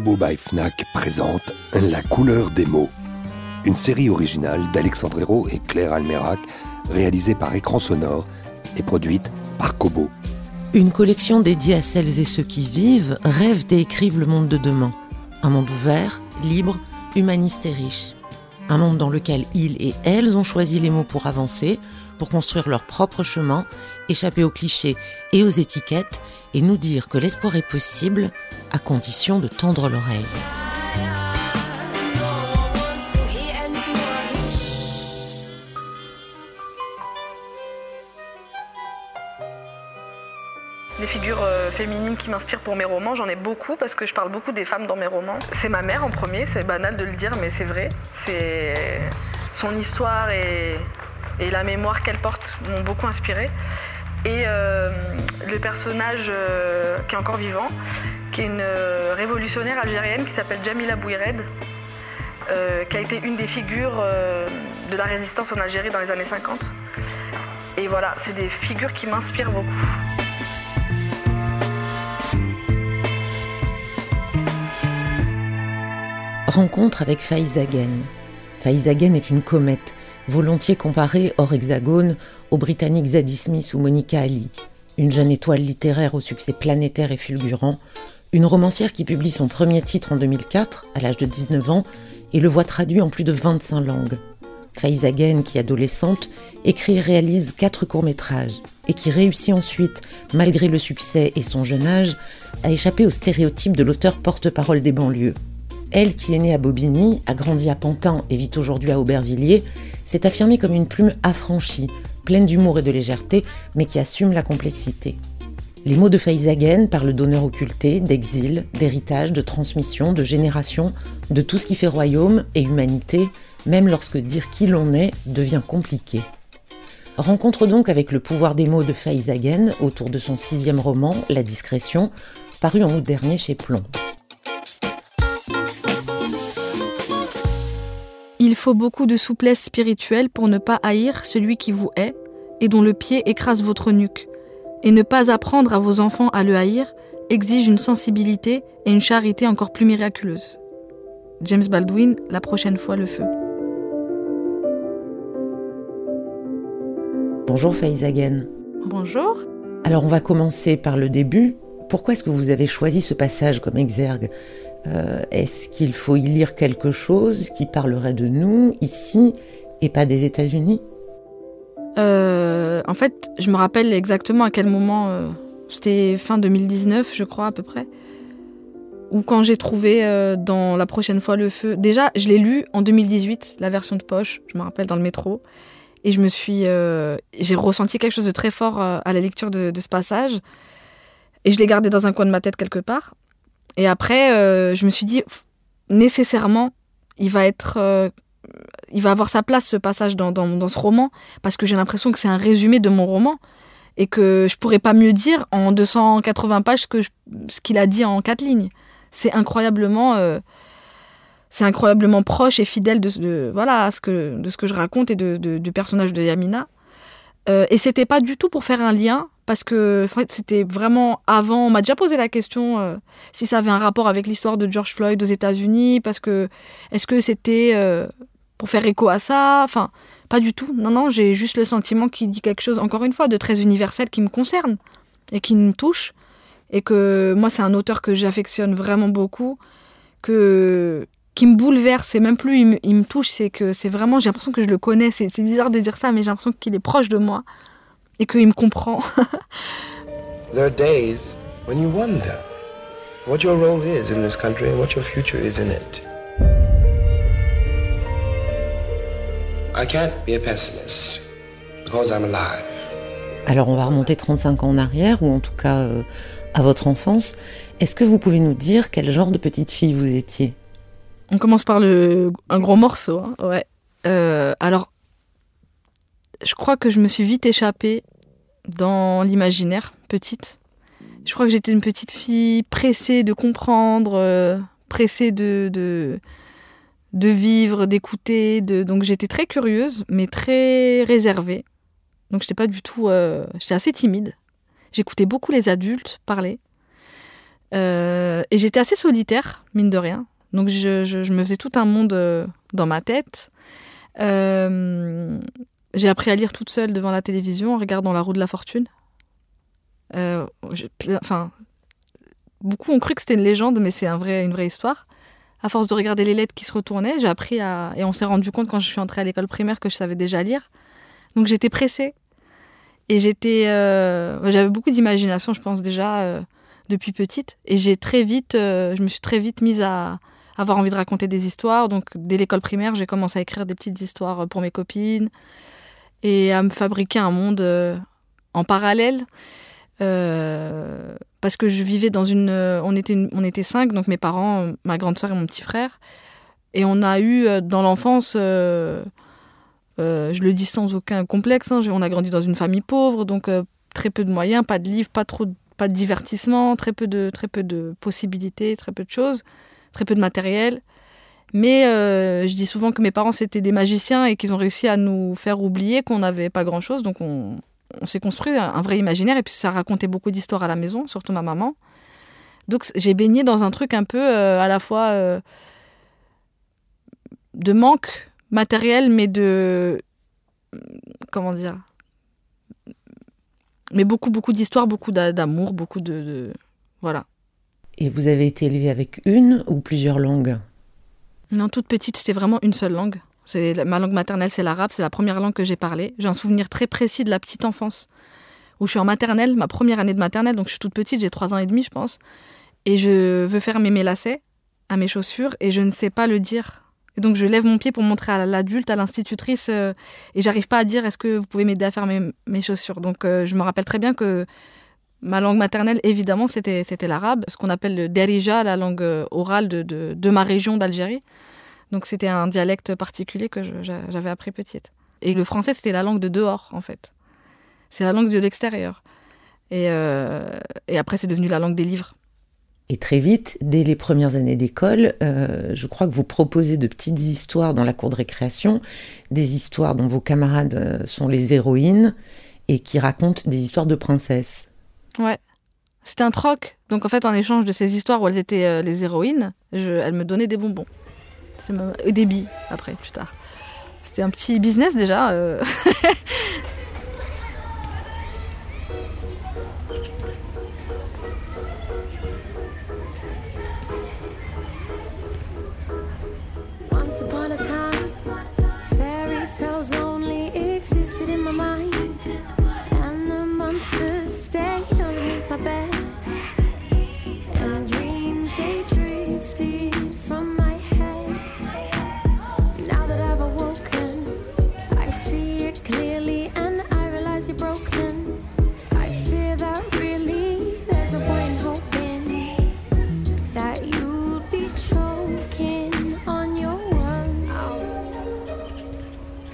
Kobo by Fnac présente La couleur des mots, une série originale d'Alexandre Hérault et Claire Almerac, réalisée par Écran Sonore et produite par Kobo. Une collection dédiée à celles et ceux qui vivent, rêvent et écrivent le monde de demain. Un monde ouvert, libre, humaniste et riche. Un monde dans lequel ils et elles ont choisi les mots pour avancer, pour construire leur propre chemin, échapper aux clichés et aux étiquettes et nous dire que l'espoir est possible à condition de tendre l'oreille. Des figures euh, féminines qui m'inspirent pour mes romans, j'en ai beaucoup parce que je parle beaucoup des femmes dans mes romans. C'est ma mère en premier, c'est banal de le dire, mais c'est vrai. C'est son histoire et, et la mémoire qu'elle porte m'ont beaucoup inspiré. Et euh, le personnage euh, qui est encore vivant, qui est une euh, révolutionnaire algérienne qui s'appelle Jamila Bouired, qui a été une des figures de la résistance en Algérie dans les années 50. Et voilà, c'est des figures qui m'inspirent beaucoup. Rencontre avec Faizagen. Faizagen est une comète volontiers comparée hors hexagone aux Britanniques Zadie Smith ou Monica Ali, une jeune étoile littéraire au succès planétaire et fulgurant, une romancière qui publie son premier titre en 2004, à l'âge de 19 ans, et le voit traduit en plus de 25 langues. Faiza qui adolescente, écrit et réalise quatre courts-métrages, et qui réussit ensuite, malgré le succès et son jeune âge, à échapper aux stéréotypes de l'auteur porte-parole des banlieues. Elle, qui est née à Bobigny, a grandi à Pantin et vit aujourd'hui à Aubervilliers, s'est affirmée comme une plume affranchie, pleine d'humour et de légèreté, mais qui assume la complexité. Les mots de Faizagen parlent d'honneur occulté, d'exil, d'héritage, de transmission, de génération, de tout ce qui fait royaume et humanité, même lorsque dire qui l'on est devient compliqué. Rencontre donc avec le pouvoir des mots de Faizagen autour de son sixième roman, La discrétion, paru en août dernier chez Plomb. Il faut beaucoup de souplesse spirituelle pour ne pas haïr celui qui vous hait et dont le pied écrase votre nuque. Et ne pas apprendre à vos enfants à le haïr exige une sensibilité et une charité encore plus miraculeuses. James Baldwin, la prochaine fois le feu. Bonjour Faizagen. Bonjour. Alors on va commencer par le début. Pourquoi est-ce que vous avez choisi ce passage comme exergue? Euh, est-ce qu'il faut y lire quelque chose qui parlerait de nous ici et pas des États-Unis? Euh, En fait, je me rappelle exactement à quel moment. Euh, c'était fin 2019, je crois à peu près. Ou quand j'ai trouvé dans La prochaine fois le feu. Déjà, je l'ai lu en 2018, la version de poche. Je me rappelle dans le métro. Et je me suis, j'ai ressenti quelque chose de très fort à la lecture de, de ce passage. Et je l'ai gardé dans un coin de ma tête quelque part. Et après, euh, je me suis dit, nécessairement, il va être. Euh, il va avoir sa place, ce passage, dans, dans, ce roman, parce que j'ai l'impression que c'est un résumé de mon roman, et que je pourrais pas mieux dire en 280 pages que ce qu'il a dit en quatre lignes. C'est incroyablement. Euh, c'est incroyablement proche et fidèle de, voilà, ce que, de ce que je raconte et de, du personnage de Yamina. et c'était pas du tout pour faire un lien parce que c'était vraiment avant. On m'a déjà posé la question euh, si ça avait un rapport avec l'histoire de George Floyd aux États-Unis, parce que est-ce que c'était euh, pour faire écho à ça? Enfin, pas du tout. Non, non, j'ai juste le sentiment qu'il dit quelque chose, encore une fois, de très universel qui me concerne et qui me touche. Et que moi, c'est un auteur que j'affectionne vraiment beaucoup, que qui me bouleverse, c'est même plus il me, il me touche, c'est que c'est vraiment, j'ai l'impression que je le connais, c'est bizarre de dire ça, mais j'ai l'impression qu'il est proche de moi et qu'il me comprend. There are days when you wonder what your role is in this country and what your future is in it. I can't be a pessimist because I'm alive. Alors on va remonter 35 ans en arrière, ou en tout cas euh, à votre enfance. Est-ce que vous pouvez nous dire quel genre de petite fille vous étiez? On commence par le, un gros morceau. hein, ouais. Euh, alors, je crois que je me suis vite échappée dans l'imaginaire, petite. Je crois que j'étais une petite fille pressée de comprendre, euh, pressée de, de, vivre, d'écouter. Donc j'étais très curieuse, mais très réservée. Donc j'étais pas du tout. euh, j'étais assez timide. J'écoutais beaucoup les adultes parler. Euh, et j'étais assez solitaire, mine de rien. Donc je, je- je me faisais tout un monde dans ma tête. Euh, j'ai appris à lire toute seule devant la télévision en regardant La roue de la fortune. Euh, enfin, beaucoup ont cru que c'était une légende, mais c'est un vrai, une vraie histoire. À force de regarder les lettres qui se retournaient, j'ai appris à. Et on s'est rendu compte quand je suis entrée à l'école primaire que je savais déjà lire. Donc j'étais pressée. Et j'étais. euh, J'avais beaucoup d'imagination, je pense, déjà euh, depuis petite. Et j'ai très vite. je me suis très vite mise à avoir envie de raconter des histoires. Donc dès l'école primaire, j'ai commencé à écrire des petites histoires pour mes copines et à me fabriquer un monde euh, en parallèle. Euh, parce que je vivais dans une. euh, On était, on était cinq, donc mes parents, ma grande sœur et mon petit frère. Et on a eu dans l'enfance, je le dis sans aucun complexe, hein, on a grandi dans une famille pauvre, donc très peu de moyens, pas de livres, pas trop, de- pas de divertissement, très peu de, très peu de possibilités, très peu de choses, très peu de matériel. Mais euh, je dis souvent que mes parents c'était des magiciens et qu'ils ont réussi à nous faire oublier qu'on n'avait pas grand chose, donc on, s'est construit un, vrai imaginaire et puis ça racontait beaucoup d'histoires à la maison, surtout ma maman. Donc j'ai baigné dans un truc un peu euh, à la fois euh, de manque matériel, mais de comment dire, mais beaucoup beaucoup d'histoires, beaucoup d'a- d'amour, beaucoup de, de- voilà. Et vous avez été élevée avec une ou plusieurs langues? Non, toute petite, c'était vraiment une seule langue. Ma langue maternelle, c'est l'arabe. C'est la première langue que j'ai parlée. J'ai un souvenir très précis de la petite enfance où je suis en maternelle, ma première année de maternelle. Donc je suis toute petite, j'ai trois ans et demi, je pense. Et je veux faire mes lacets à mes chaussures et je ne sais pas le dire. Et donc je lève mon pied pour montrer à l'adulte, à l'institutrice, euh, et j'arrive pas à dire est-ce que vous pouvez m'aider à faire mes, mes chaussures? Donc euh, je me rappelle très bien que ma langue maternelle, évidemment, c'était l'arabe, ce qu'on appelle le derija, la langue euh, orale de, ma région d'Algérie. Donc c'était un dialecte particulier que j'avais appris petite. Et le français, c'était la langue de dehors, en fait. C'est la langue de l'extérieur. Et, euh, après, c'est devenu la langue des livres. Et très vite, dès les premières années d'école, euh, je crois que vous proposez de petites histoires dans la cour de récréation, des histoires dont vos camarades sont les héroïnes et qui racontent des histoires de princesses. Ouais. C'était un troc. Donc en fait, en échange de ces histoires où elles étaient euh, les héroïnes, elles me donnaient des bonbons. C'est ma- Et des billes, après, plus tard. C'était un petit business déjà. euh.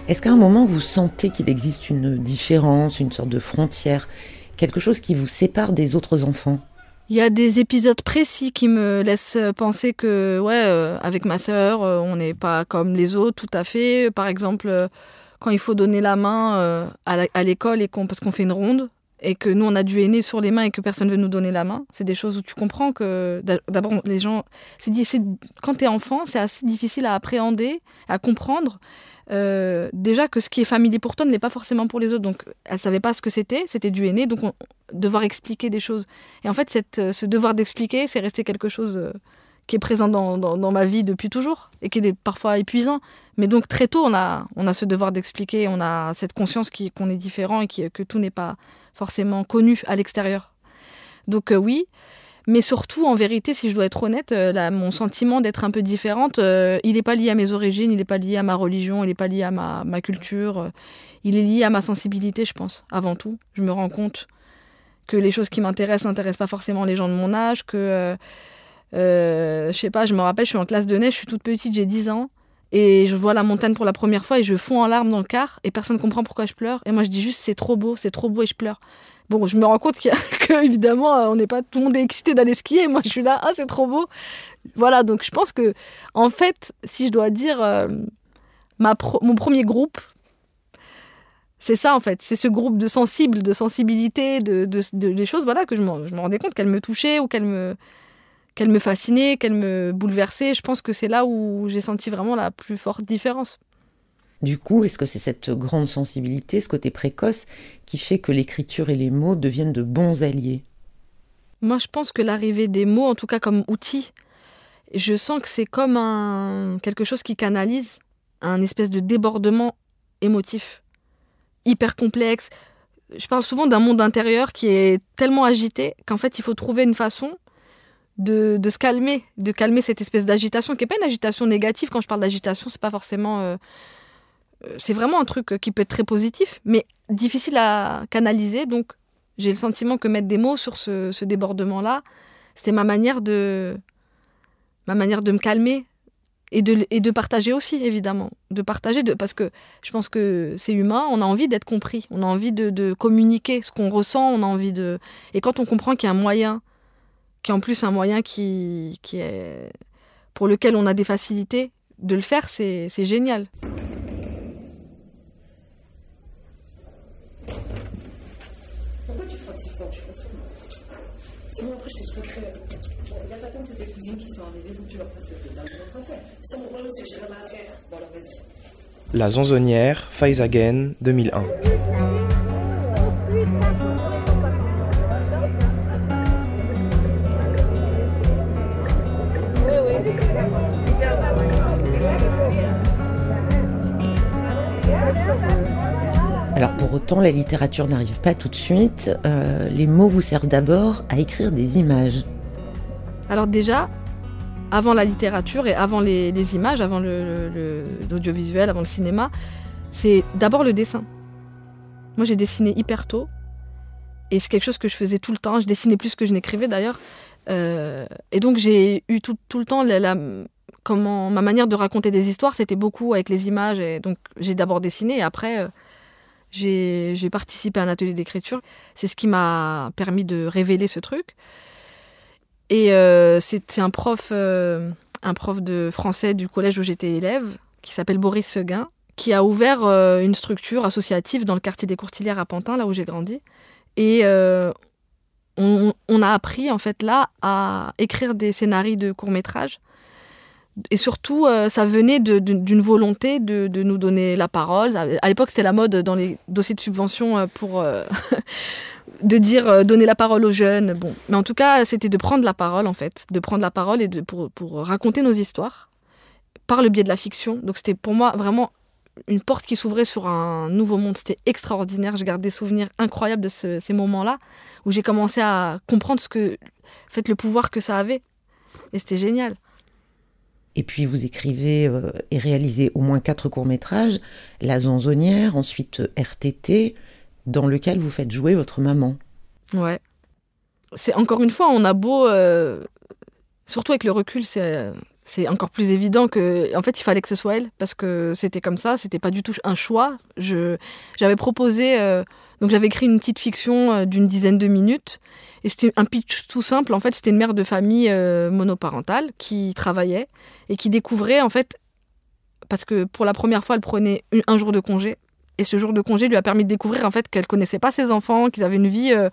Est-ce qu'à un moment, vous sentez qu'il existe une différence, une sorte de frontière, quelque chose qui vous sépare des autres enfants? Il y a des épisodes précis qui me laissent penser que, ouais, euh, avec ma sœur, euh, on n'est pas comme les autres, tout à fait. Par exemple, euh, quand il faut donner la main à l'école et qu'on, parce qu'on fait une ronde et que nous on a du aîné sur les mains et que personne veut nous donner la main, c'est des choses où tu comprends que d'a- d'abord les gens, c'est- quand t'es enfant, c'est assez difficile à appréhender, à comprendre. Euh, déjà que ce qui est familier pour toi ne l'est pas forcément pour les autres. Donc elle savait pas ce que c'était, c'était du aîné, donc on, devoir expliquer des choses. Et en fait, euh, ce devoir d'expliquer, c'est resté quelque chose euh, qui est présent dans, ma vie depuis toujours et qui est parfois épuisant. Mais donc très tôt, on a, on a ce devoir d'expliquer, on a cette conscience qu'on est différent et que tout n'est pas forcément connu à l'extérieur. Donc oui, Mais surtout, en vérité, si je dois être honnête, euh, mon sentiment d'être un peu différente, euh, il n'est pas lié à mes origines, il n'est pas lié à ma religion, il n'est pas lié à ma, culture. euh, il est lié à ma sensibilité, je pense, avant tout. Je me rends compte que les choses qui m'intéressent n'intéressent pas forcément les gens de mon âge, que, euh, je sais pas, je me rappelle, je suis en classe de neige, je suis toute petite, j'ai 10 ans, et je vois la montagne pour la première fois et je fonds en larmes dans le car, et personne ne comprend pourquoi je pleure. Et moi, je dis juste, c'est trop beau, c'est trop beau, et je pleure. Bon, je me rends compte y a- que, évidemment, euh, on n'est pas tout le monde est excité d'aller skier. Moi, je suis là, ah, c'est trop beau. Voilà, donc je pense que, en fait, si je dois dire, euh, ma mon premier groupe, c'est ça, en fait. C'est ce groupe de sensibles, de sensibilité, de, de, de- des choses, voilà, que je me, je me rendais compte qu'elles me touchaient ou qu'elles me, qu'elles me fascinaient, qu'elles me bouleversaient. Je pense que c'est là où j'ai senti vraiment la plus forte différence. Du coup, est-ce que c'est cette grande sensibilité, ce côté précoce, qui fait que l'écriture et les mots deviennent de bons alliés? Moi, je pense que l'arrivée des mots, en tout cas comme outil, je sens que c'est comme un quelque chose qui canalise un espèce de débordement émotif hyper complexe. Je parle souvent d'un monde intérieur qui est tellement agité qu'en fait, il faut trouver une façon de, de se calmer, de calmer cette espèce d'agitation qui n'est pas une agitation négative. Quand je parle d'agitation, c'est pas forcément euh, c'est vraiment un truc qui peut être très positif, mais difficile à canaliser. Donc, j'ai le sentiment que mettre des mots sur ce, débordement-là, c'était ma manière de ma manière de me calmer et de, et de partager aussi, évidemment. De partager, de, parce que je pense que c'est humain, on a envie d'être compris, on a envie de, de communiquer ce qu'on ressent, on a envie de... Et quand on comprend qu'il y a un moyen, qui est en plus un moyen qui, qui est, pour lequel on a des facilités, de le faire, c'est génial. Pourquoi tu frottes si fort Je suis pas sûre. Bon, après, je t'expliquerai. Il y a ta tante et tes cousines qui sont arrivées, que tu leur fasses le de notre affaire. C'est mon problème, c'est que j'ai rien à faire. Bon, alors vas-y. La Zonzonnière, Faizagen, 2001. Alors pour autant, la littérature n'arrive pas tout de suite. Euh, les mots vous servent d'abord à écrire des images. Alors déjà, avant la littérature et avant les, images, avant l'audiovisuel, avant le cinéma, c'est d'abord le dessin. Moi, j'ai dessiné hyper tôt. Et c'est quelque chose que je faisais tout le temps. Je dessinais plus que je n'écrivais d'ailleurs. Euh, et donc, j'ai eu tout, le temps la- comment, ma manière de raconter des histoires, c'était beaucoup avec les images. Et donc, j'ai d'abord dessiné et après, euh, j'ai participé à un atelier d'écriture. C'est ce qui m'a permis de révéler ce truc. Et euh, c'est un prof, euh, un prof de français du collège où j'étais élève, qui s'appelle Boris Seguin, qui a ouvert euh, une structure associative dans le quartier des Courtilières à Pantin, là où j'ai grandi. Et on, on a appris en fait là à écrire des scénarios de courts métrages. Et surtout, euh, ça venait d'une volonté de, nous donner la parole. À l'époque, c'était la mode dans les dossiers de subvention euh, pour euh, de dire donner la parole aux jeunes. Bon, mais en tout cas, c'était de prendre la parole en fait, de prendre la parole et de, pour, raconter nos histoires par le biais de la fiction. Donc c'était pour moi vraiment une porte qui s'ouvrait sur un nouveau monde. C'était extraordinaire. Je garde des souvenirs incroyables de ce- ces moments-là où j'ai commencé à comprendre ce que, en fait, le pouvoir que ça avait. Et c'était génial. Et puis vous écrivez euh, et réalisez au moins quatre courts-métrages, La Zonzonnière, ensuite RTT, dans lequel vous faites jouer votre maman. Ouais. C'est encore une fois, on a beau, euh, surtout avec le recul, c'est c'est encore plus évident que, en fait, il fallait que ce soit elle parce que c'était comme ça, c'était pas du tout un choix. Je j'avais proposé, euh, donc j'avais écrit une petite fiction euh, d'une dizaine de minutes et c'était un pitch tout simple. En fait, c'était une mère de famille euh, monoparentale qui travaillait et qui découvrait en fait parce que pour la première fois, elle prenait un- jour de congé. Et ce jour de congé lui a permis de découvrir en fait qu'elle connaissait pas ses enfants, qu'ils avaient une vie euh,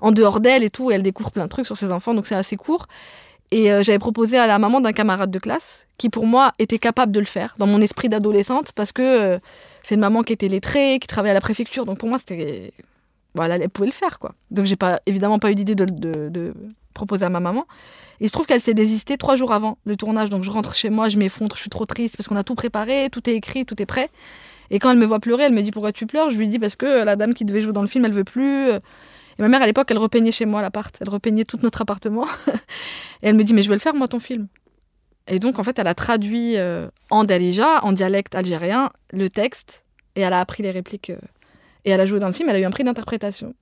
en dehors d'elle et tout. Et elle découvre plein de trucs sur ses enfants, donc c'est assez court. Et j'avais proposé à la maman d'un camarade de classe qui, pour moi, était capable de le faire dans mon esprit d'adolescente parce que c'est une maman qui était lettrée, qui travaillait à la préfecture. Donc pour moi, c'était. Voilà, elle pouvait le faire, quoi. Donc j'ai pas, évidemment pas eu l'idée de, proposer à ma maman. Il se trouve qu'elle s'est désistée trois jours avant le tournage. Donc je rentre chez moi, je m'effondre, je suis trop triste parce qu'on a tout préparé, tout est écrit, tout est prêt. Et quand elle me voit pleurer, elle me dit pourquoi tu pleures? Je lui dis parce que la dame qui devait jouer dans le film, elle veut plus. Et ma mère, à l'époque, elle repeignait chez moi l'appart. Elle repeignait tout notre appartement. et elle me dit, mais je vais le faire, moi, ton film. Et donc, en fait, elle a traduit euh, en Dalija, en dialecte algérien, le texte. Et elle a appris les répliques. euh, et elle a joué dans le film. Elle a eu un prix d'interprétation.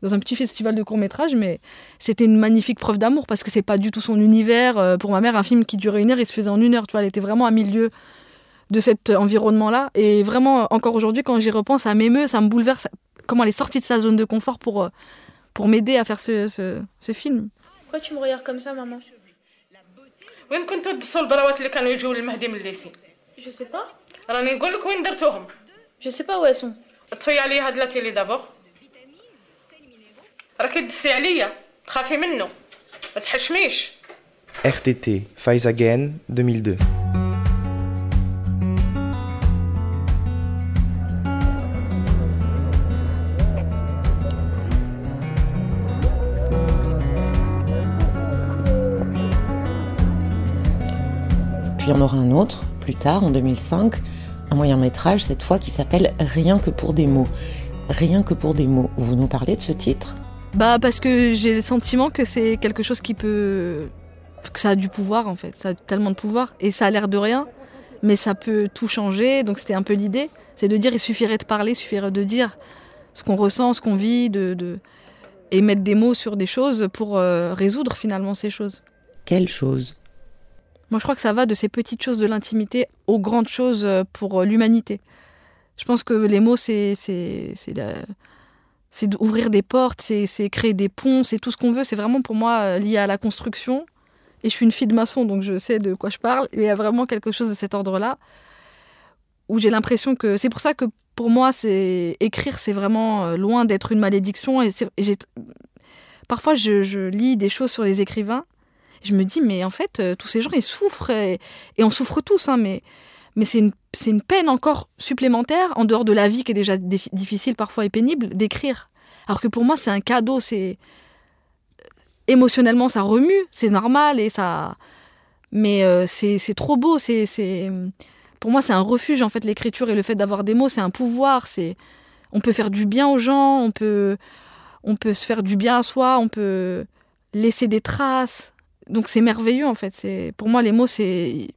Dans un petit festival de court-métrage. Mais c'était une magnifique preuve d'amour parce que c'est pas du tout son univers. Euh, pour ma mère, un film qui durait une heure, il se faisait en une heure. Tu vois, elle était vraiment à milieu de cet environnement-là. Et vraiment, encore aujourd'hui, quand j'y repense, ça m'émeut, ça me bouleverse. Comment elle est sortie de sa zone de confort pour, pour m'aider à faire ce, ce, ce film. Pourquoi tu me regardes comme ça, maman? وين كنتوا تدسوا البراوات اللي كانوا يجوا للمهدي من الليسي Je sais pas. راني نقول لك وين درتوهم pas où elles sont. طفي عليا هاد لاتيلي دابور راكي تدسي عليا تخافي منه ما تحشميش RTT, Faizagen, 2002. Puis on aura un autre, plus tard, en 2005, un moyen métrage, cette fois, qui s'appelle Rien que pour des mots. Rien que pour des mots. Vous nous parlez de ce titre? Bah, parce que j'ai le sentiment que c'est quelque chose qui peut. que ça a du pouvoir, en fait. Ça a tellement de pouvoir. Et ça a l'air de rien, mais ça peut tout changer. Donc, c'était un peu l'idée. C'est de dire il suffirait de parler, il suffirait de dire ce qu'on ressent, ce qu'on vit, de, de- et mettre des mots sur des choses pour euh, résoudre finalement ces choses. Quelle chose? Moi, je crois que ça va de ces petites choses de l'intimité aux grandes choses euh, pour euh, l'humanité. Je pense que les mots, c'est c'est d'ouvrir des portes, c'est créer des ponts, c'est tout ce qu'on veut. C'est vraiment pour moi euh, lié à la construction. Et je suis une fille de maçon, donc je sais de quoi je parle. Il y a vraiment quelque chose de cet ordre-là où j'ai l'impression que c'est pour ça que pour moi, c'est écrire, c'est vraiment loin d'être une malédiction. Et, parfois, je, je lis des choses sur les écrivains. Je me dis, mais en fait, euh, tous ces gens, ils souffrent. Et, on souffre tous, hein, mais, mais c'est une, une peine encore supplémentaire, en dehors de la vie qui est déjà difficile parfois et pénible, d'écrire. Alors que pour moi, c'est un cadeau. C'est Émotionnellement, ça remue, c'est normal. et ça Mais euh, c'est trop beau. c'est Pour moi, c'est un refuge, en fait, l'écriture et le fait d'avoir des mots, c'est un pouvoir. c'est On peut faire du bien aux gens, on peut, on peut se faire du bien à soi, on peut laisser des traces. Donc c'est merveilleux en fait. C'est pour moi les mots c'est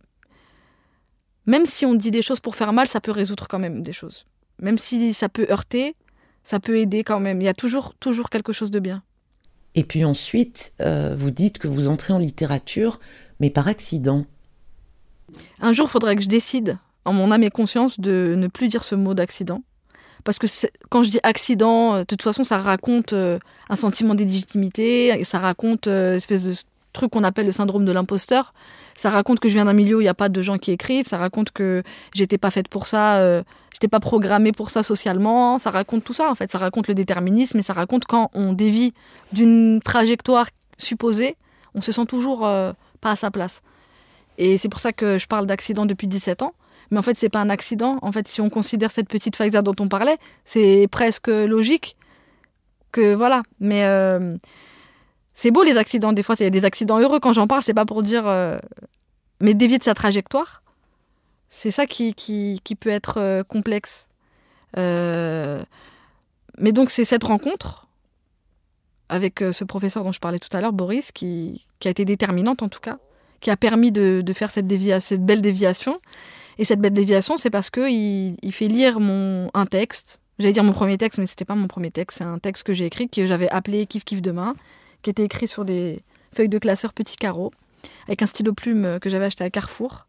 même si on dit des choses pour faire mal, ça peut résoudre quand même des choses. Même si ça peut heurter, ça peut aider quand même. Il y a toujours toujours quelque chose de bien. Et puis ensuite, euh, vous dites que vous entrez en littérature, mais par accident. Un jour, il faudrait que je décide en mon âme et conscience de ne plus dire ce mot d'accident. Parce que quand je dis accident, euh, de toute façon, ça raconte euh, un sentiment d'illégitimité, ça raconte euh, une espèce de truc qu'on appelle le syndrome de l'imposteur. Ça raconte que je viens d'un milieu où il n'y a pas de gens qui écrivent. Ça raconte que j'étais pas faite pour ça, euh, j'étais pas programmée pour ça socialement. Ça raconte tout ça, en fait. Ça raconte le déterminisme et ça raconte quand on dévie d'une trajectoire supposée, on se sent toujours euh, pas à sa place. Et c'est pour ça que je parle d'accident depuis 17 ans. Mais en fait, c'est pas un accident. En fait, si on considère cette petite Pfizer dont on parlait, c'est presque logique que voilà. Mais euh, c'est beau les accidents. Des fois, a des accidents heureux. Quand j'en parle, c'est pas pour dire. euh, mais dévier de sa trajectoire, c'est ça qui, qui, qui peut être euh, complexe. Euh, mais donc, c'est cette rencontre avec ce professeur dont je parlais tout à l'heure, Boris, qui, qui a été déterminante en tout cas, qui a permis de, de faire cette, dévia- cette belle déviation. Et cette belle déviation, c'est parce qu'il il fait lire mon, un texte. J'allais dire mon premier texte, mais c'était pas mon premier texte. C'est un texte que j'ai écrit, que j'avais appelé Kiff Kiff demain, qui était écrit sur des feuilles de classeur petits carreaux, avec un stylo plume que j'avais acheté à Carrefour.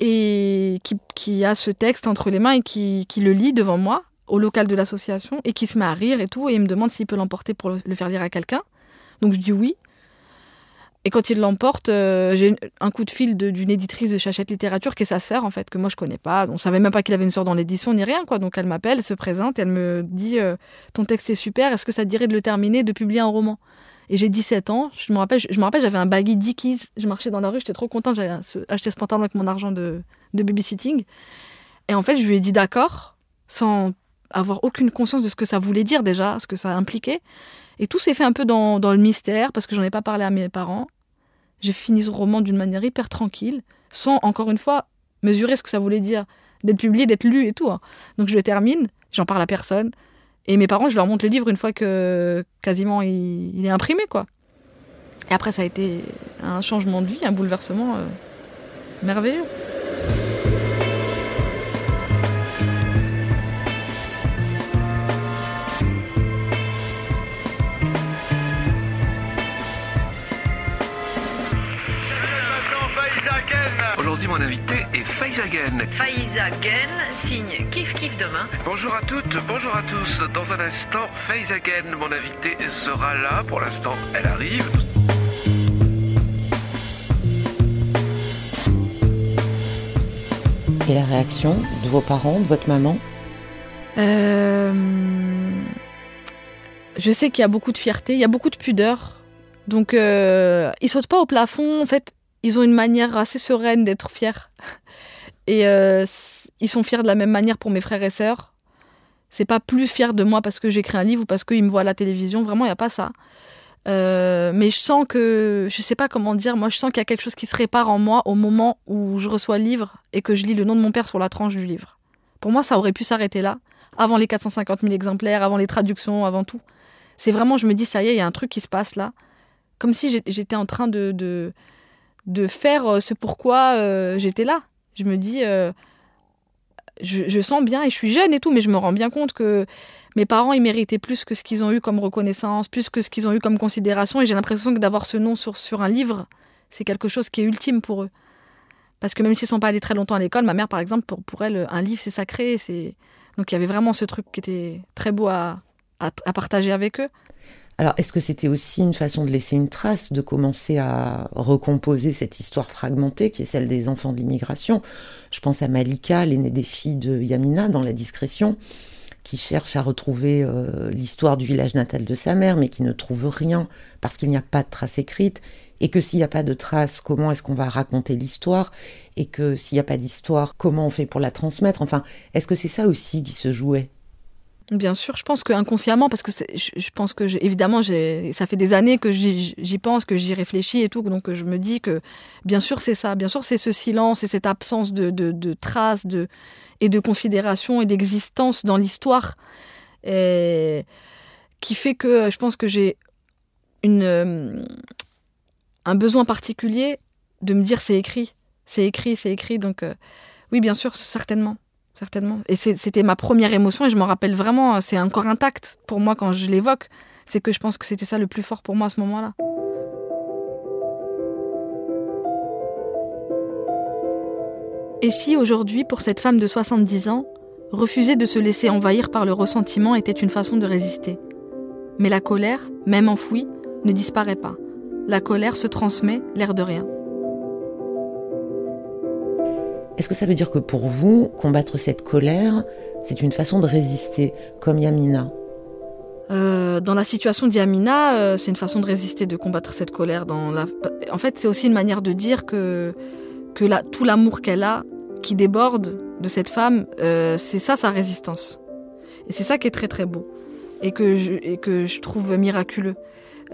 Et qui, a ce texte entre les mains et qui, qui le lit devant moi, au local de l'association, et qui se met à rire et tout, et il me demande s'il peut l'emporter pour le, faire lire à quelqu'un. Donc je dis oui. Et quand il l'emporte, euh, j'ai un coup de fil d'une éditrice de Chachette Littérature qui est sa sœur en fait, que moi je connais pas. On savait même pas qu'il avait une sœur dans l'édition ni rien quoi. Donc elle m'appelle, se présente, elle me dit euh, ton texte est super, est-ce que ça te dirait de le terminer, de publier un roman? Et j'ai 17 ans, je me rappelle, je me rappelle j'avais un baggy Dickies, je marchais dans la rue, j'étais trop contente, j'avais acheté ce pantalon avec mon argent de, de babysitting. Et en fait, je lui ai dit d'accord, sans avoir aucune conscience de ce que ça voulait dire déjà, ce que ça impliquait. Et tout s'est fait un peu dans, dans le mystère, parce que j'en ai pas parlé à mes parents. J'ai fini ce roman d'une manière hyper tranquille, sans, encore une fois, mesurer ce que ça voulait dire d'être publié, d'être lu et tout. hein. Donc je le termine, j'en parle à personne. Et mes parents, je leur montre le livre une fois que quasiment il, est imprimé, quoi. Et après, ça a été un changement de vie, un bouleversement euh, merveilleux. Mon invité est Faiza Gen. Faiza Gen signe Kif Kif demain. Bonjour à toutes, bonjour à tous. Dans un instant, Faiza Gen, mon invité, sera là. Pour l'instant, elle arrive. Et la réaction de vos parents, de votre maman? Euh, je sais qu'il y a beaucoup de fierté, il y a beaucoup de pudeur. Donc, euh, ils sautent pas au plafond. En fait, ils ont une manière assez sereine d'être fiers. Et euh, ils sont fiers de la même manière pour mes frères et sœurs. C'est pas plus fier de moi parce que j'écris un livre ou parce qu'ils me voient à la télévision. Vraiment, il n'y a pas ça. Euh, mais je sens que, je sais pas comment dire, moi je sens qu'il y a quelque chose qui se répare en moi au moment où je reçois le livre et que je lis le nom de mon père sur la tranche du livre. Pour moi, ça aurait pu s'arrêter là, avant les 450 000 exemplaires, avant les traductions, avant tout. C'est vraiment, je me dis, ça y est, il y a un truc qui se passe là. Comme si j'étais en train de, de faire euh, ce pourquoi euh, j'étais là. Je me dis, euh, je, sens bien, et je suis jeune et tout, mais je me rends bien compte que mes parents, ils méritaient plus que ce qu'ils ont eu comme reconnaissance, plus que ce qu'ils ont eu comme considération, et j'ai l'impression que d'avoir ce nom sur, sur un livre, c'est quelque chose qui est ultime pour eux. Parce que même s'ils sont pas allés très longtemps à l'école, ma mère, par exemple, pour, pour elle, un livre, c'est sacré. Donc il y avait vraiment ce truc qui était très beau à, à partager avec eux. Alors, est-ce que c'était aussi une façon de laisser une trace, de commencer à recomposer cette histoire fragmentée qui est celle des enfants de l'immigration? Je pense à Malika, l'aînée des filles de Yamina, dans La discrétion, qui cherche à retrouver euh, l'histoire du village natal de sa mère, mais qui ne trouve rien parce qu'il n'y a pas de trace écrite, et que s'il n'y a pas de trace, comment est-ce qu'on va raconter l'histoire, et que s'il n'y a pas d'histoire, comment on fait pour la transmettre? Enfin, est-ce que c'est ça aussi qui se jouait? Bien sûr, je pense que inconsciemment, parce que je, pense que évidemment, ça fait des années que j'y pense, que j'y réfléchis et tout, donc je me dis que bien sûr c'est ça, bien sûr c'est ce silence et cette absence de, traces et de considération et d'existence dans l'histoire qui fait que je pense que j'ai euh, un besoin particulier de me dire c'est écrit, c'est écrit, c'est écrit, donc euh, oui bien sûr certainement. Certainement. Et c'était ma première émotion et je m'en rappelle vraiment, c'est encore intact pour moi quand je l'évoque. C'est que je pense que c'était ça le plus fort pour moi à ce moment-là. Et si aujourd'hui, pour cette femme de 70 ans, refuser de se laisser envahir par le ressentiment était une façon de résister? Mais la colère, même enfouie, ne disparaît pas. La colère se transmet, l'air de rien. Est-ce que ça veut dire que pour vous, combattre cette colère, c'est une façon de résister, comme Yamina Euh, dans la situation d'Yamina, euh, c'est une façon de résister, de combattre cette colère. Dans la... En fait, c'est aussi une manière de dire que, que tout l'amour qu'elle a, qui déborde de cette femme, euh, c'est ça sa résistance. Et c'est ça qui est très très beau et que et que je trouve miraculeux.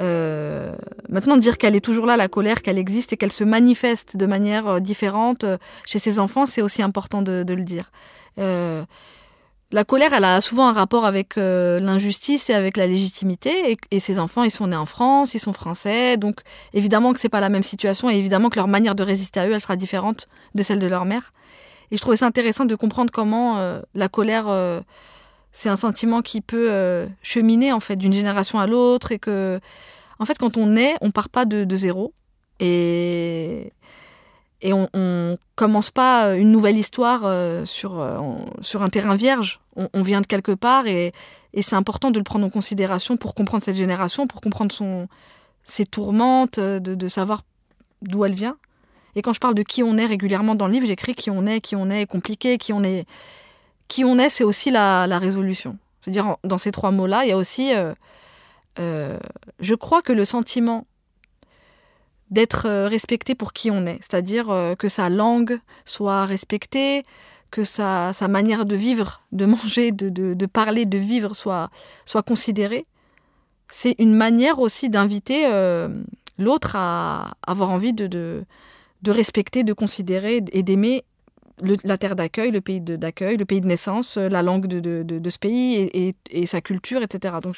Euh, maintenant, dire qu'elle est toujours là, la colère, qu'elle existe et qu'elle se manifeste de manière euh, différente euh, chez ses enfants, c'est aussi important de, le dire. La colère, elle a souvent un rapport avec l'injustice et avec la légitimité. Et, ces enfants, ils sont nés en France, ils sont français, donc évidemment que c'est pas la même situation et évidemment que leur manière de résister à eux, elle sera différente de celle de leur mère. Et je trouvais ça intéressant de comprendre comment la colère, c'est un sentiment qui peut euh, cheminer en fait d'une génération à l'autre et que, en fait, quand on est, on part pas de, zéro et et on, on commence pas une nouvelle histoire euh, sur euh, sur un terrain vierge. On, vient de quelque part et, et c'est important de le prendre en considération pour comprendre cette génération, pour comprendre son ses tourmentes, euh, de savoir d'où elle vient. Et quand je parle de qui on est régulièrement dans le livre, j'écris qui on est, qui on est compliqué, qui on est. Qui on est, c'est aussi la, la résolution. C'est-à-dire, dans ces trois mots-là, il y a aussi. euh, euh, je crois que le sentiment d'être euh, respecté pour qui on est, c'est-à-dire que sa langue soit respectée, que sa, manière de vivre, de manger, de, parler, de vivre soit, considérée. C'est une manière aussi d'inviter l'autre à avoir envie de respecter, de considérer et d'aimer la terre d'accueil, le pays d'accueil, le pays de naissance, euh, la langue de, ce pays et, sa culture, etc. Donc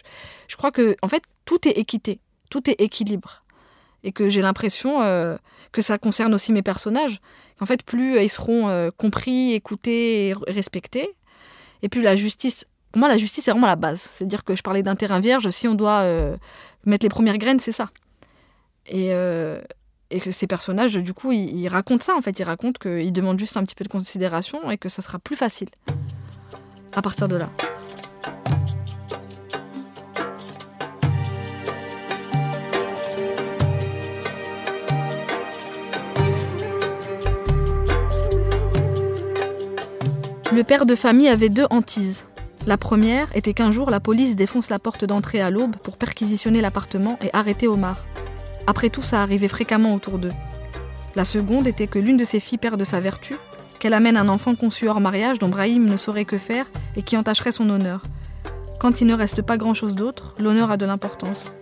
je, crois que en fait tout est équité, tout est équilibre et que j'ai l'impression euh, que ça concerne aussi mes personnages. En fait, plus ils seront euh, compris, écoutés et respectés, et plus la justice. Moi, la justice c'est vraiment la base. C'est-à-dire que je parlais d'un terrain vierge. Si on doit mettre les premières graines, c'est ça. Et, et que ces personnages, du coup, ils, racontent ça, en fait. Ils racontent qu'ils demandent juste un petit peu de considération et que ça sera plus facile à partir de là. Le père de famille avait deux hantises. La première était qu'un jour, la police défonce la porte d'entrée à l'aube pour perquisitionner l'appartement et arrêter Omar. Après tout, ça arrivait fréquemment autour d'eux. La seconde était que l'une de ses filles perde sa vertu, qu'elle amène un enfant conçu hors mariage dont Brahim ne saurait que faire et qui entacherait son honneur. Quand il ne reste pas grand-chose d'autre, l'honneur a de l'importance.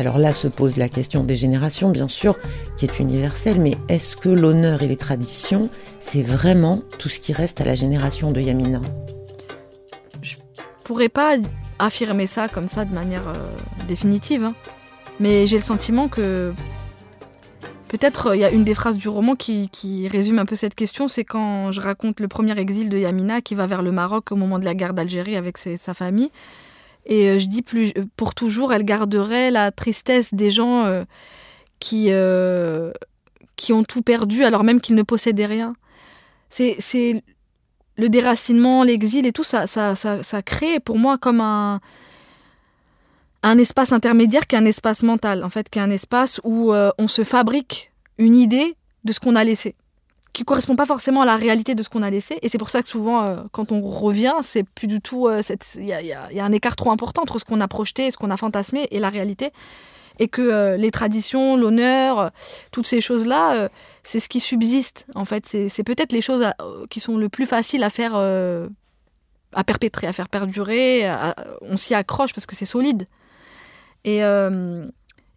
Alors là se pose la question des générations, bien sûr, qui est universelle, mais est-ce que l'honneur et les traditions, c'est vraiment tout ce qui reste à la génération de Yamina? Je pourrais pas affirmer ça comme ça de manière euh, définitive, hein. mais j'ai le sentiment que peut-être euh, il y a une des phrases du roman qui, résume un peu cette question, c'est quand je raconte le premier exil de Yamina qui va vers le Maroc au moment de la guerre d'Algérie avec sa famille. Et euh, je dis plus euh, pour toujours, elle garderait la tristesse des gens euh, qui, qui ont tout perdu alors même qu'ils ne possédaient rien. C'est, c'est le déracinement, l'exil et tout, ça, ça, ça, ça crée pour moi comme un, un espace intermédiaire qui est un espace mental, en fait, qui est un espace où on se fabrique une idée de ce qu'on a laissé, qui correspond pas forcément à la réalité de ce qu'on a laissé. Et c'est pour ça que souvent, euh, quand on revient, c'est plus du tout. euh, Il y, a, un écart trop important entre ce qu'on a projeté, et ce qu'on a fantasmé et la réalité. Et que euh, les traditions, l'honneur, toutes ces choses-là, c'est ce qui subsiste. En fait, c'est peut-être les choses qui sont le plus faciles à faire, à perpétrer, à faire perdurer. on s'y accroche parce que c'est solide. Et,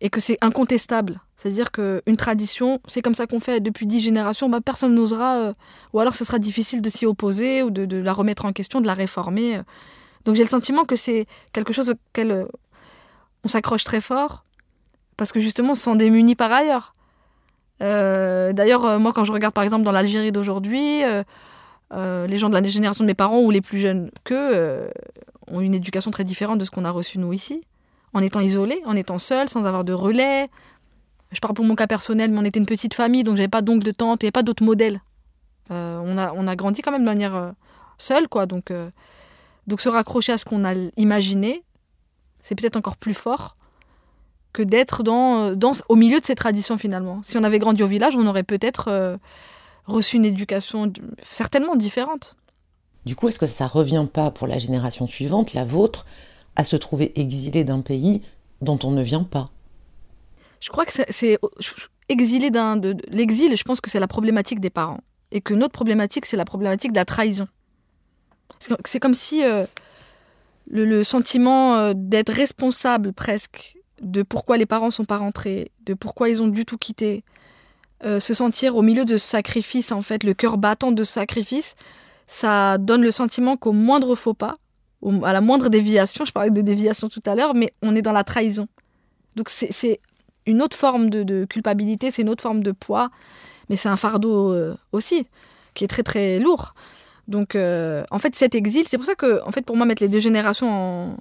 et que c'est incontestable. C'est-à-dire qu'une tradition, c'est comme ça qu'on fait depuis dix générations, bah, personne n'osera, euh, ou alors ce sera difficile de s'y opposer ou de, la remettre en question, de la réformer. Donc j'ai le sentiment que c'est quelque chose auquel euh, on s'accroche très fort, parce que justement on se sent démuni par ailleurs. Euh, D'ailleurs, euh, moi quand je regarde par exemple dans l'Algérie d'aujourd'hui, euh, euh, les gens de la génération de mes parents ou les plus jeunes qu'eux euh, ont une éducation très différente de ce qu'on a reçu nous ici en étant isolé, en étant seul, sans avoir de relais. Je parle pour mon cas personnel, mais on était une petite famille, donc j'avais pas d'oncle, de tante, il n'y avait pas d'autres modèles. Euh, on, a, on a grandi quand même de manière euh, seule, quoi. Donc, euh, donc se raccrocher à ce qu'on a imaginé, c'est peut-être encore plus fort que d'être dans, dans, au milieu de ces traditions finalement. Si on avait grandi au village, on aurait peut-être reçu une éducation certainement différente. Du coup, est-ce que ça revient pas pour la génération suivante, la vôtre, à se trouver exilé d'un pays dont on ne vient pas Je crois que c'est- exilé d'un de, l'exil. Je pense que c'est la problématique des parents et que notre problématique c'est la problématique de la trahison. C'est comme si euh, le, le sentiment euh, d'être responsable presque de pourquoi les parents sont pas rentrés, de pourquoi ils ont du tout quitté, euh, se sentir au milieu de ce sacrifice en fait, le cœur battant de ce sacrifice, ça donne le sentiment qu'au moindre faux pas, à la moindre déviation, je parlais de déviation tout à l'heure, mais on est dans la trahison. Donc c'est une autre forme de, de culpabilité, c'est une autre forme de poids, mais c'est un fardeau euh, aussi qui est très très lourd. Donc euh, en fait cet exil, c'est pour ça que en fait pour moi mettre les deux générations en,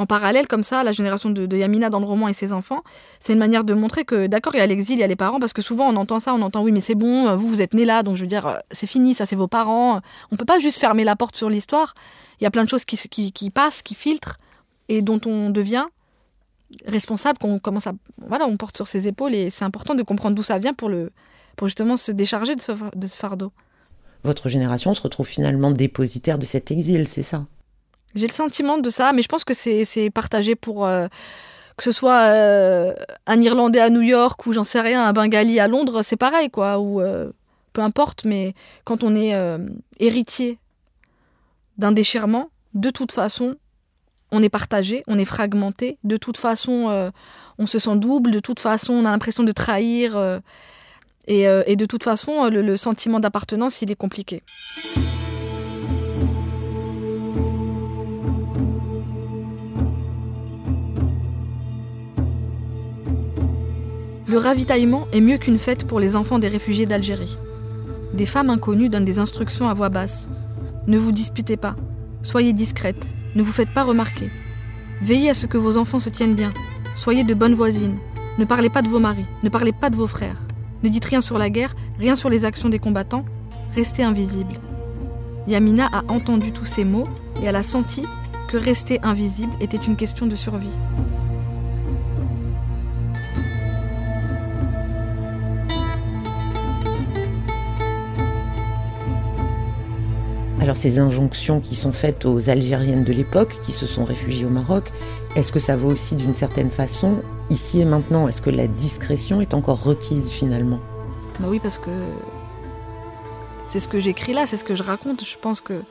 en parallèle comme ça, la génération de, Yamina dans le roman et ses enfants, c'est une manière de montrer que d'accord il y a l'exil, il y a les parents, parce que souvent on entend ça, on entend oui mais c'est bon, vous vous êtes nés là, donc je veux dire euh, c'est fini, ça c'est vos parents. On peut pas juste fermer la porte sur l'histoire. Il y a plein de choses qui, qui, qui passent, qui filtrent et dont on devient responsable, qu'on commence à voilà, on porte sur ses épaules et c'est important de comprendre d'où ça vient pour le pour justement se décharger de ce, de ce fardeau. Votre génération se retrouve finalement dépositaire de cet exil, c'est ça? J'ai le sentiment de ça, mais je pense que c'est partagé pour euh, que ce soit euh, un Irlandais à New York ou j'en sais rien, un Bengali à Londres, c'est pareil quoi, ou euh, peu importe, mais quand on est héritier d'un déchirement, de toute façon, on est partagé, on est fragmenté. De toute façon, on se sent double. De toute façon, on a l'impression de trahir. et, et de toute façon, le sentiment d'appartenance, il est compliqué. Le ravitaillement est mieux qu'une fête pour les enfants des réfugiés d'Algérie. Des femmes inconnues donnent des instructions à voix basse. Ne vous disputez pas. Soyez discrètes. Ne vous faites pas remarquer. Veillez à ce que vos enfants se tiennent bien. Soyez de bonnes voisines. Ne parlez pas de vos maris. Ne parlez pas de vos frères. Ne dites rien sur la guerre, rien sur les actions des combattants. Restez invisible. Yamina a entendu tous ces mots et elle a senti que rester invisible était une question de survie. Alors ces injonctions qui sont faites aux Algériennes de l'époque, qui se sont réfugiées au Maroc, est-ce que ça vaut aussi d'une certaine façon ici et maintenant? Est-ce que la discrétion est encore requise finalement? Bah oui, parce que c'est ce que j'écris là, c'est ce que je raconte. Je pense que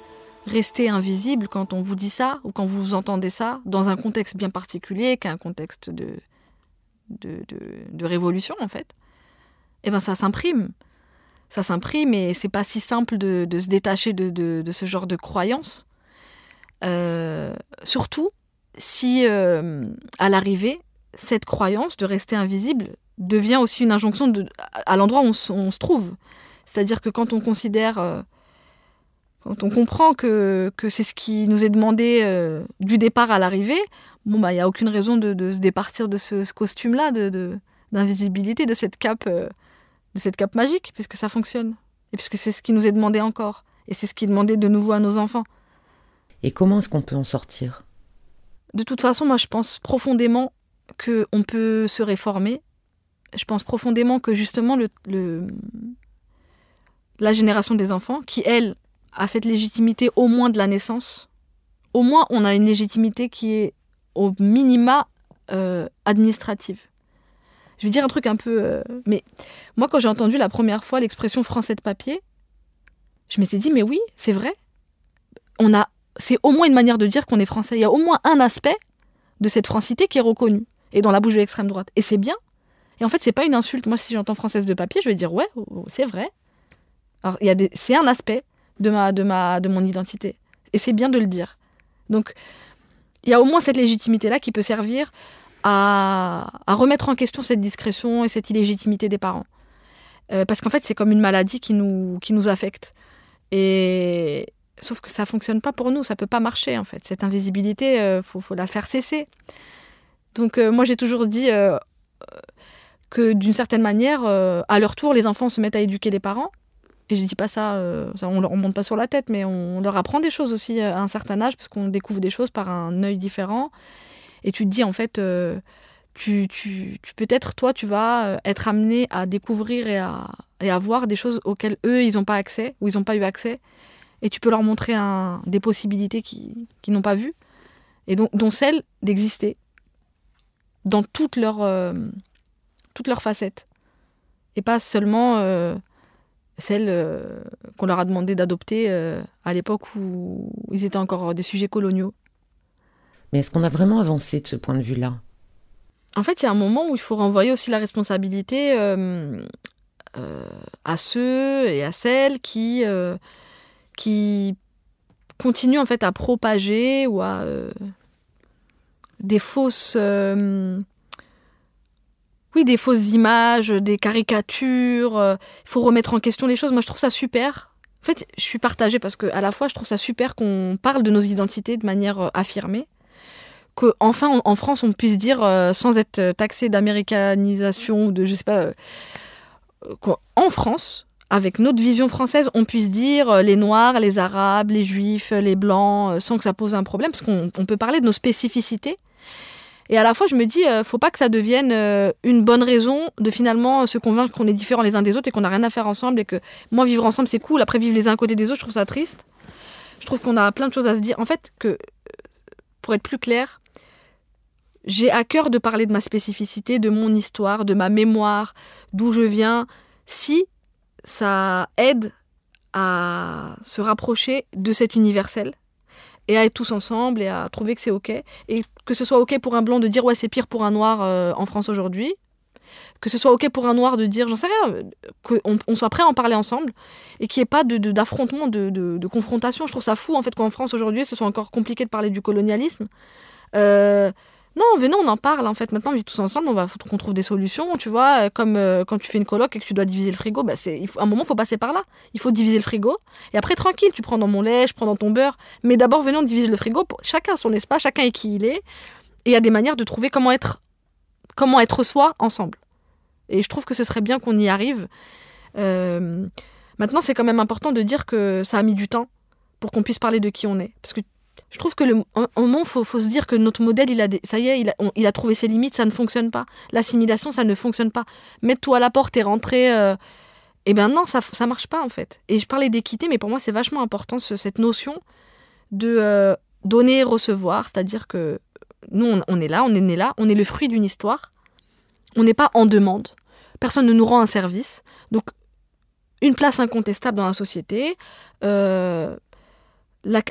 rester invisible quand on vous dit ça ou quand vous entendez ça, dans un contexte bien particulier, qui est un contexte de, de, de- de révolution en fait, eh ben ça s'imprime. Ça s'imprime et c'est pas si simple de, se détacher de, ce genre de croyances. Euh, surtout si, euh, à l'arrivée, cette croyance de rester invisible devient aussi une injonction à l'endroit où on, se- trouve. C'est-à-dire que quand on considère, euh, quand on comprend que, c'est ce qui nous est demandé euh, du départ à l'arrivée, bon, bah, il n'y a aucune raison de, se départir de ce, costume-là, d'invisibilité, de cette cape, de cette cape magique, puisque ça fonctionne. Et puisque c'est ce qui nous est demandé encore. Et c'est ce qui est demandé de nouveau à nos enfants. Et comment est-ce qu'on peut en sortir? De toute façon, moi, je pense profondément qu'on peut se réformer. Je pense profondément que justement, le, le- la génération des enfants, qui, elle, a cette légitimité au moins de la naissance, au moins on a une légitimité qui est au minima euh, administrative. Je vais dire un truc un peu... euh, mais moi, quand j'ai entendu la première fois l'expression français de papier, je m'étais dit, mais oui, c'est vrai. On a, c'est au moins une manière de dire qu'on est français. Il y a au moins un aspect de cette francité qui est reconnu et dans la bouche de l'extrême droite. Et c'est bien. Et en fait, c'est pas une insulte. Moi, si j'entends française de papier, je vais dire ouais, oh, oh, c'est vrai. Alors, il y a des, c'est un aspect de ma, de ma, de mon identité. Et c'est bien de le dire. Donc, il y a au moins cette légitimité-là qui peut servir à, remettre en question cette discrétion et cette illégitimité des parents. Euh, parce qu'en fait, c'est comme une maladie qui nous, qui nous affecte. Et sauf que ça fonctionne pas pour nous, ça peut pas marcher en fait. Cette invisibilité, euh, faut, la faire cesser. Donc euh, moi, j'ai toujours dit euh, que d'une certaine manière, à leur tour, les enfants se mettent à éduquer les parents. Et je dis pas ça, ça, on leur on monte pas sur la tête, mais on, leur apprend des choses aussi à un certain âge, parce qu'on découvre des choses par un œil différent. Et tu te dis, en fait, euh, tu, tu, tu peut-être, toi, tu vas euh, être amené à découvrir et à, et voir des choses auxquelles eux, ils n'ont pas accès, ou ils n'ont pas eu accès. Et tu peux leur montrer des possibilités qu'ils qui n'ont pas vues, et dont, dont celle d'exister dans toutes leurs, euh, toutes leurs facettes. Et pas seulement euh, celles euh, qu'on leur a demandé d'adopter à l'époque où ils étaient encore des sujets coloniaux. Mais est-ce qu'on a vraiment avancé de ce point de vue-là? En fait, il y a un moment où il faut renvoyer aussi la responsabilité euh, euh, à ceux et à celles qui, euh, qui continuent en fait à propager ou à des fausses, oui, des fausses images, des caricatures. Il faut remettre en question les choses. Moi, je trouve ça super. En fait, je suis partagée parce que à la fois, je trouve ça super qu'on parle de nos identités de manière affirmée que enfin en- France on puisse dire euh, sans être taxé d'américanisation ou de je sais pas euh, quoi, en France avec notre vision française on puisse dire euh, les noirs les arabes les juifs les blancs euh, sans que ça pose un problème parce qu'on on peut parler de nos spécificités. Et à la fois je me dis faut pas que ça devienne une bonne raison de finalement se convaincre qu'on est différents les uns des autres et qu'on n'a rien à faire ensemble et que moi vivre ensemble c'est cool. Après vivre les uns à côté des autres je trouve ça triste. Je trouve qu'on a plein de choses à se dire. En fait que pour être plus clair, j'ai à cœur de parler de ma spécificité, de mon histoire, de ma mémoire, d'où je viens, si ça aide à se rapprocher de cet universel et à être tous ensemble et à trouver que c'est ok. Et que ce soit ok pour un blanc de dire ouais c'est pire pour un noir euh, en France aujourd'hui, que ce soit ok pour un noir de dire j'en sais rien, qu'on on soit prêt à en parler ensemble et qu'il n'y ait pas de- de- d'affrontement, de, de, de confrontation. Je trouve ça fou en fait qu'en France aujourd'hui ce soit encore compliqué de parler du colonialisme. Euh, non, venons, on en parle en fait. Maintenant, on vit tous ensemble, on va qu'on trouve des solutions, tu vois. euh, Comme euh, quand tu fais une coloc et que tu dois diviser le frigo, bah, c'est, à un moment, il faut passer par là. Il faut diviser le frigo. Et après, tranquille, tu prends dans mon lait, je prends dans ton beurre. Mais d'abord, venons, on divise le frigo. Pour... Chacun son espace, chacun est qui il est. Et il y a des manières de trouver comment être, comment être soi ensemble. Et je trouve que ce serait bien qu'on y arrive. Euh, Maintenant, c'est quand même important de dire que ça a mis du temps pour qu'on puisse parler de qui on est. Parce que je trouve que le moment, faut, faut se dire que notre modèle, il a ça y est, il a, trouvé ses limites, ça ne fonctionne pas. L'assimilation, ça ne fonctionne pas. Mettre-toi à la porte et rentrer. euh, eh ben non, ça, ça marche pas en fait. Et je parlais d'équité, mais pour moi, c'est vachement important ce- cette notion de euh, donner et recevoir. C'est-à-dire que nous, on, on est là, on est né là, on est le fruit d'une histoire. On n'est pas en demande. Personne ne nous rend un service. Donc, une place incontestable dans la société, euh, la,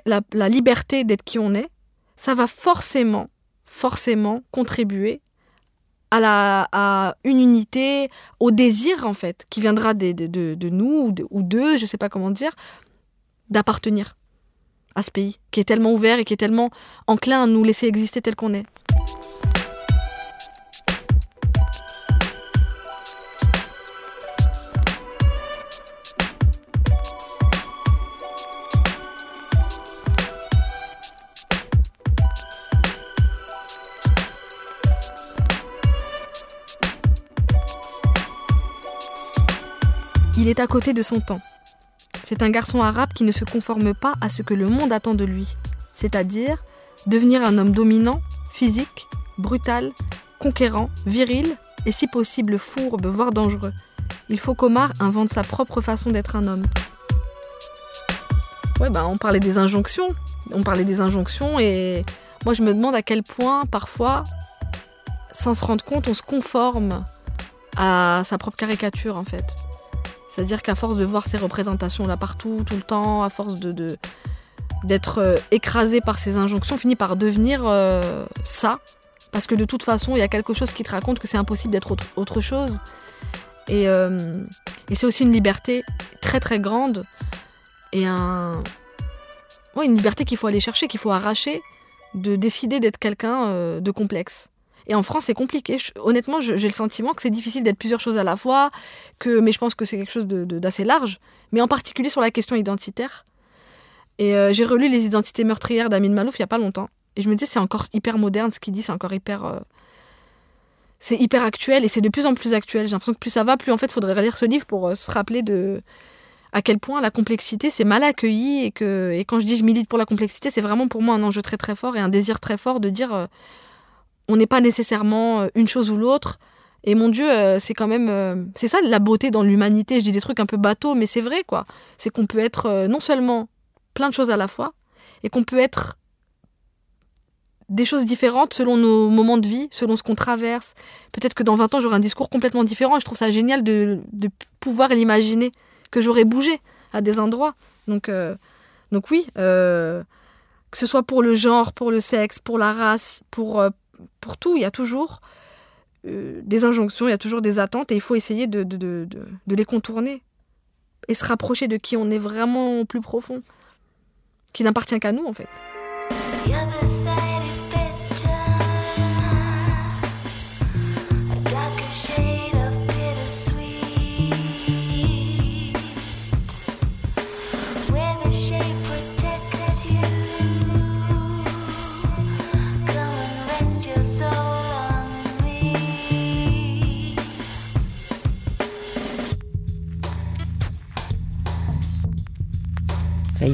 liberté d'être qui on est, ça va forcément, forcément contribuer à, la, à une unité, au désir en fait, qui viendra des- de, de- de nous ou de- d'eux, je sais pas comment dire, d'appartenir à ce pays, qui est tellement ouvert et qui est tellement enclin à nous laisser exister tel qu'on est. à côté de son temps. C'est un garçon arabe qui ne se conforme pas à ce que le monde attend de lui, c'est-à-dire devenir un homme dominant, physique, brutal, conquérant, viril et si possible fourbe, voire dangereux. Il faut qu'Omar invente sa propre façon d'être un homme. Ouais, bah on parlait des injonctions. On parlait des injonctions et moi je me demande à quel point parfois, sans se rendre compte, on se conforme à sa propre caricature en fait. C'est-à-dire qu'à force de voir ces représentations là partout, tout le temps, à force de d'être euh, écrasé par ces injonctions, on finit par devenir euh, ça. Parce que de toute façon, il y a quelque chose qui te raconte que c'est impossible d'être autre, chose. Et, euh, et c'est aussi une liberté très très grande et une liberté qu'il faut aller chercher, qu'il faut arracher, de décider d'être quelqu'un de complexe. Et en France, c'est compliqué. Honnêtement, j'ai le sentiment que c'est difficile d'être plusieurs choses à la fois, que, mais je pense que c'est quelque chose d'assez large, mais en particulier sur la question identitaire. Et euh, j'ai relu Les identités meurtrières d'Amin Malouf il n'y a pas longtemps. Et je me disais, c'est encore hyper moderne ce qu'il dit, c'est encore hyper. euh, c'est hyper actuel et c'est de plus en plus actuel. J'ai l'impression que plus ça va, plus en fait, il faudrait lire ce livre pour euh, se rappeler de à quel point la complexité c'est mal accueilli et que et quand je dis je milite pour la complexité, c'est vraiment pour moi un enjeu très très fort et un désir très fort de dire on n'est pas nécessairement euh, une chose ou l'autre. Et mon Dieu, euh, c'est quand même. euh, c'est ça la beauté dans l'humanité. Je dis des trucs un peu bateaux, mais c'est vrai, quoi. C'est qu'on peut être non seulement plein de choses à la fois, et qu'on peut être des choses différentes selon nos moments de vie, selon ce qu'on traverse. Peut-être que dans 20 ans, j'aurai un discours complètement différent. Je trouve ça génial de, pouvoir l'imaginer, que j'aurais bougé à des endroits. Donc, donc oui, que ce soit pour le genre, pour le sexe, pour la race, pour, pour tout, il y a toujours euh, des injonctions, il y a toujours des attentes, et il faut essayer de, de, de, de- les contourner et se rapprocher de qui on est vraiment au plus profond, qui n'appartient qu'à nous en fait.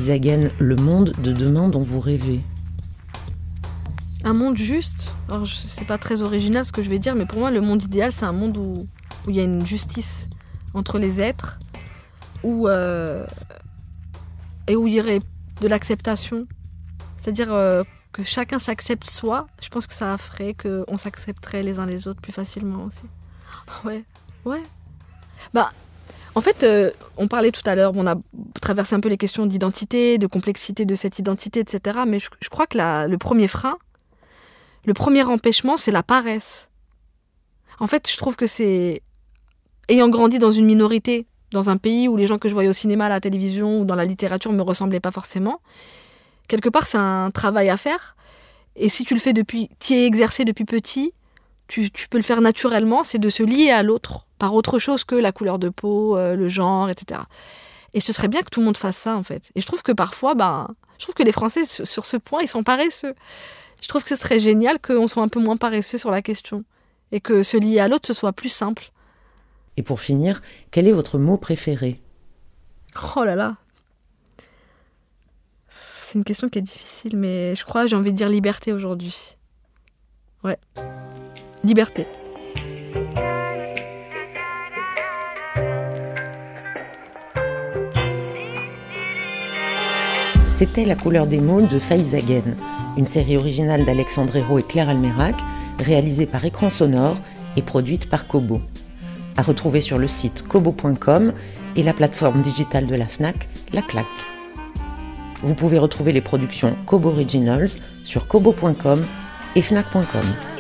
Le monde de demain dont vous rêvez. Un monde juste, alors c'est pas très original ce que je vais dire, mais pour moi le monde idéal c'est un monde où où il y a une justice entre les êtres, où, euh, et où il y aurait de l'acceptation. C'est-à-dire euh, que chacun s'accepte soi, je pense que ça ferait qu'on s'accepterait les uns les autres plus facilement aussi. Ouais, ouais. Bah, En fait, euh, on parlait tout à l'heure, on a traversé un peu les questions d'identité, de complexité de cette identité, etc. Mais je, crois que la- le premier frein, le premier empêchement, c'est la paresse. En fait, je trouve que c'est. Ayant grandi dans une minorité, dans un pays où les gens que je voyais au cinéma, à la télévision ou dans la littérature me ressemblaient pas forcément, quelque part, c'est un travail à faire. Et si tu le fais depuis. t'y es exercé depuis petit, tu, tu peux le faire naturellement, c'est de se lier à l'autre par autre chose que la couleur de peau, euh, le genre, etc. Et ce serait bien que tout le monde fasse ça, en fait. Et je trouve que parfois, ben, je trouve que les Français, sur ce point, ils sont paresseux. Je trouve que ce serait génial qu'on soit un peu moins paresseux sur la question. Et que se lier à l'autre, ce soit plus simple. Et pour finir, quel est votre mot préféré? Oh là là. C'est une question qui est difficile, mais je crois j'ai envie de dire liberté aujourd'hui. Ouais. Liberté. C'était La couleur des mots de Faizagen, une série originale d'Alexandre Hérault et Claire Almerac, réalisée par Écran Sonore et produite par Kobo. À retrouver sur le site kobo.com et la plateforme digitale de la FNAC, La Claque. Vous pouvez retrouver les productions Kobo Originals sur kobo.com et fnac.com.